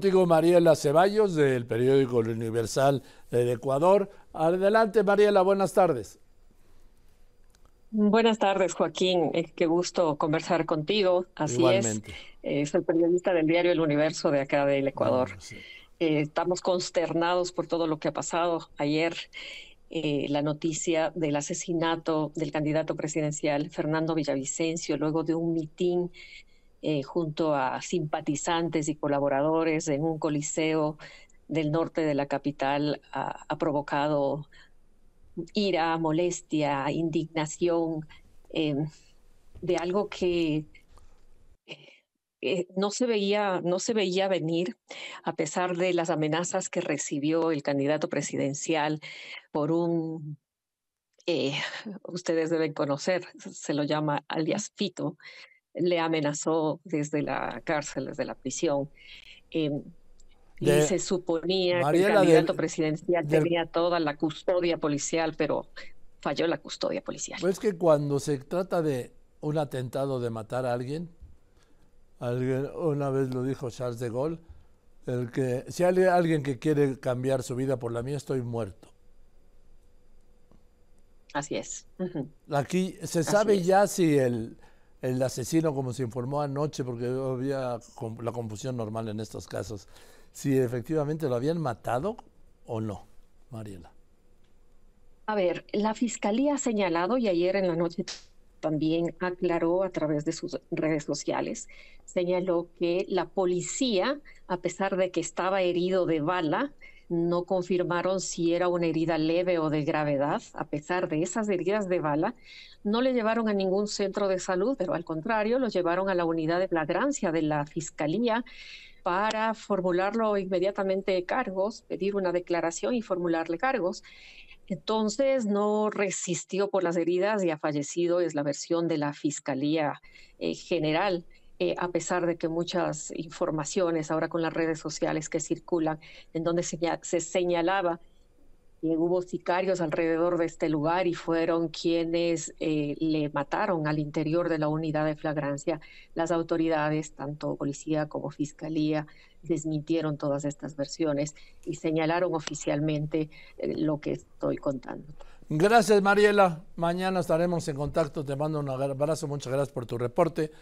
Contigo Mariela Ceballos del periódico Universal del Ecuador. Adelante Mariela, buenas tardes. Buenas tardes, Joaquín. Eh, qué gusto conversar contigo. Así es. Eh, soy periodista del diario El Universo de acá del Ecuador. Ah, eh, estamos consternados por todo lo que ha pasado ayer. la noticia del asesinato del candidato presidencial Fernando Villavicencio luego de un mitin junto a simpatizantes y colaboradores en un coliseo del norte de la capital ha provocado ira, molestia, indignación em, de algo que eh, no se veía no se veía venir a pesar de las amenazas que recibió el candidato presidencial por un eh, ustedes deben conocer se lo llama alias Fito le amenazó desde la cárcel desde la prisión em, y se suponía que el candidato presidencial tenía toda la custodia policial, pero falló la custodia policial. Pues que cuando se trata de un atentado de matar a alguien, alguien una vez lo dijo Charles de Gaulle, el que si hay alguien que quiere cambiar su vida por la mía, estoy muerto. Así es. Aquí se sabe ya si el, el asesino, como se informó anoche, porque había la confusión normal en estos casos, si efectivamente lo habían matado o no, Mariela. A ver, la fiscalía ha señalado y ayer en la noche también aclaró a través de sus redes sociales, señaló que la policía, a pesar de que estaba herido de bala, no confirmaron si era una herida leve o de gravedad. A pesar de esas heridas de bala, no le llevaron a ningún centro de salud, pero al contrario, lo llevaron a la unidad de flagrancia de la Fiscalía para formularlo inmediatamente cargos, pedir una declaración y formularle cargos. Entonces no resistió por las heridas y ha fallecido, es la versión de la Fiscalía eh, General. Eh, a pesar de que muchas informaciones ahora con las redes sociales que circulan, en donde se, se señalaba que hubo sicarios alrededor de este lugar y fueron quienes eh, le mataron al interior de la unidad de flagrancia. Las autoridades, tanto policía como fiscalía, desmintieron todas estas versiones y señalaron oficialmente eh, lo que estoy contando. Gracias, Mariela. Mañana estaremos en contacto. Te mando un abrazo. Muchas gracias por tu reporte.